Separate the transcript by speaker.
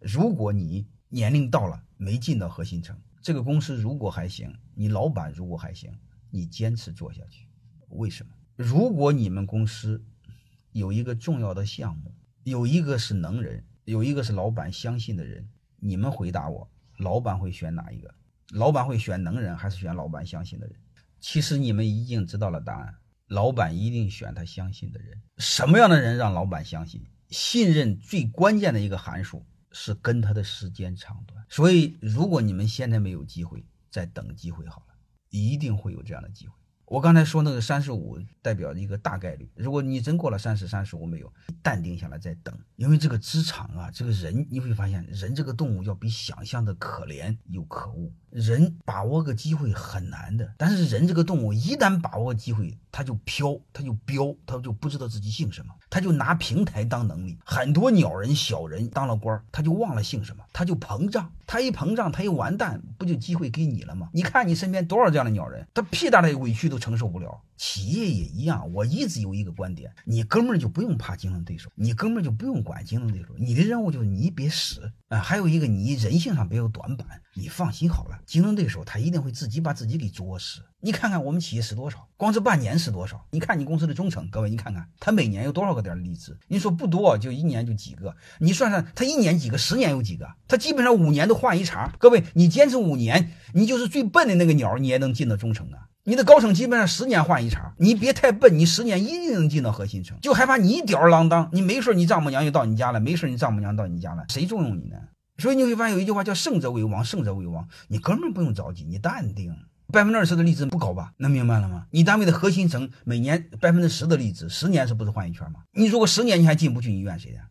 Speaker 1: 如果你年龄到了没进到核心层，这个公司如果还行，你老板如果还行，你坚持做下去。为什么？如果你们公司有一个重要的项目，有一个是能人，有一个是老板相信的人，你们回答我，老板会选哪一个？老板会选能人还是选老板相信的人？其实你们已经知道了答案，老板一定选他相信的人。什么样的人让老板相信？信任最关键的一个函数是跟他的时间长短。所以，如果你们现在没有机会，再等机会好了，一定会有这样的机会。我刚才说那个三十五代表一个大概率，如果你真过了三十、三十五没有，淡定下来再等，因为这个职场啊，这个人你会发现，人这个动物要比想象的可怜又可恶。人把握个机会很难的，但是人这个动物一旦把握机会，他就飘，他就飙，他就不知道自己姓什么，他就拿平台当能力。很多鸟人、小人当了官，他就忘了姓什么，他就膨胀，他一膨胀，他一完蛋，不就机会给你了吗？你看你身边多少这样的鸟人，他屁大的委屈都承受不了。企业也一样，我一直有一个观点，你哥们儿就不用怕竞争对手，你哥们儿就不用管竞争对手，你的任务就是你别死啊。还有一个，你人性上别有短板，你放心好了。竞争对手他一定会自己把自己给作死。你看看我们企业是多少，光是半年是多少？你看你公司的中层，各位你看看他每年有多少个点离职？你说不多，就一年就几个。你算算他一年几个，十年有几个？他基本上五年都换一茬。各位，你坚持五年，你就是最笨的那个鸟，你也能进到中层啊。你的高层基本上十年换一茬，你别太笨，你十年一定能进到核心层。就害怕你吊儿郎当，你没事你丈母娘就到你家了，没事你丈母娘到你家了，谁重用你呢？所以你会发现有一句话叫“胜者为王，胜者为王”。你根本不用着急，你淡定。百分之二十的离职不高吧？能明白了吗？你单位的核心层每年百分之十的离职，十年是不是换一圈吗？你如果十年你还进不去，你怨谁呀？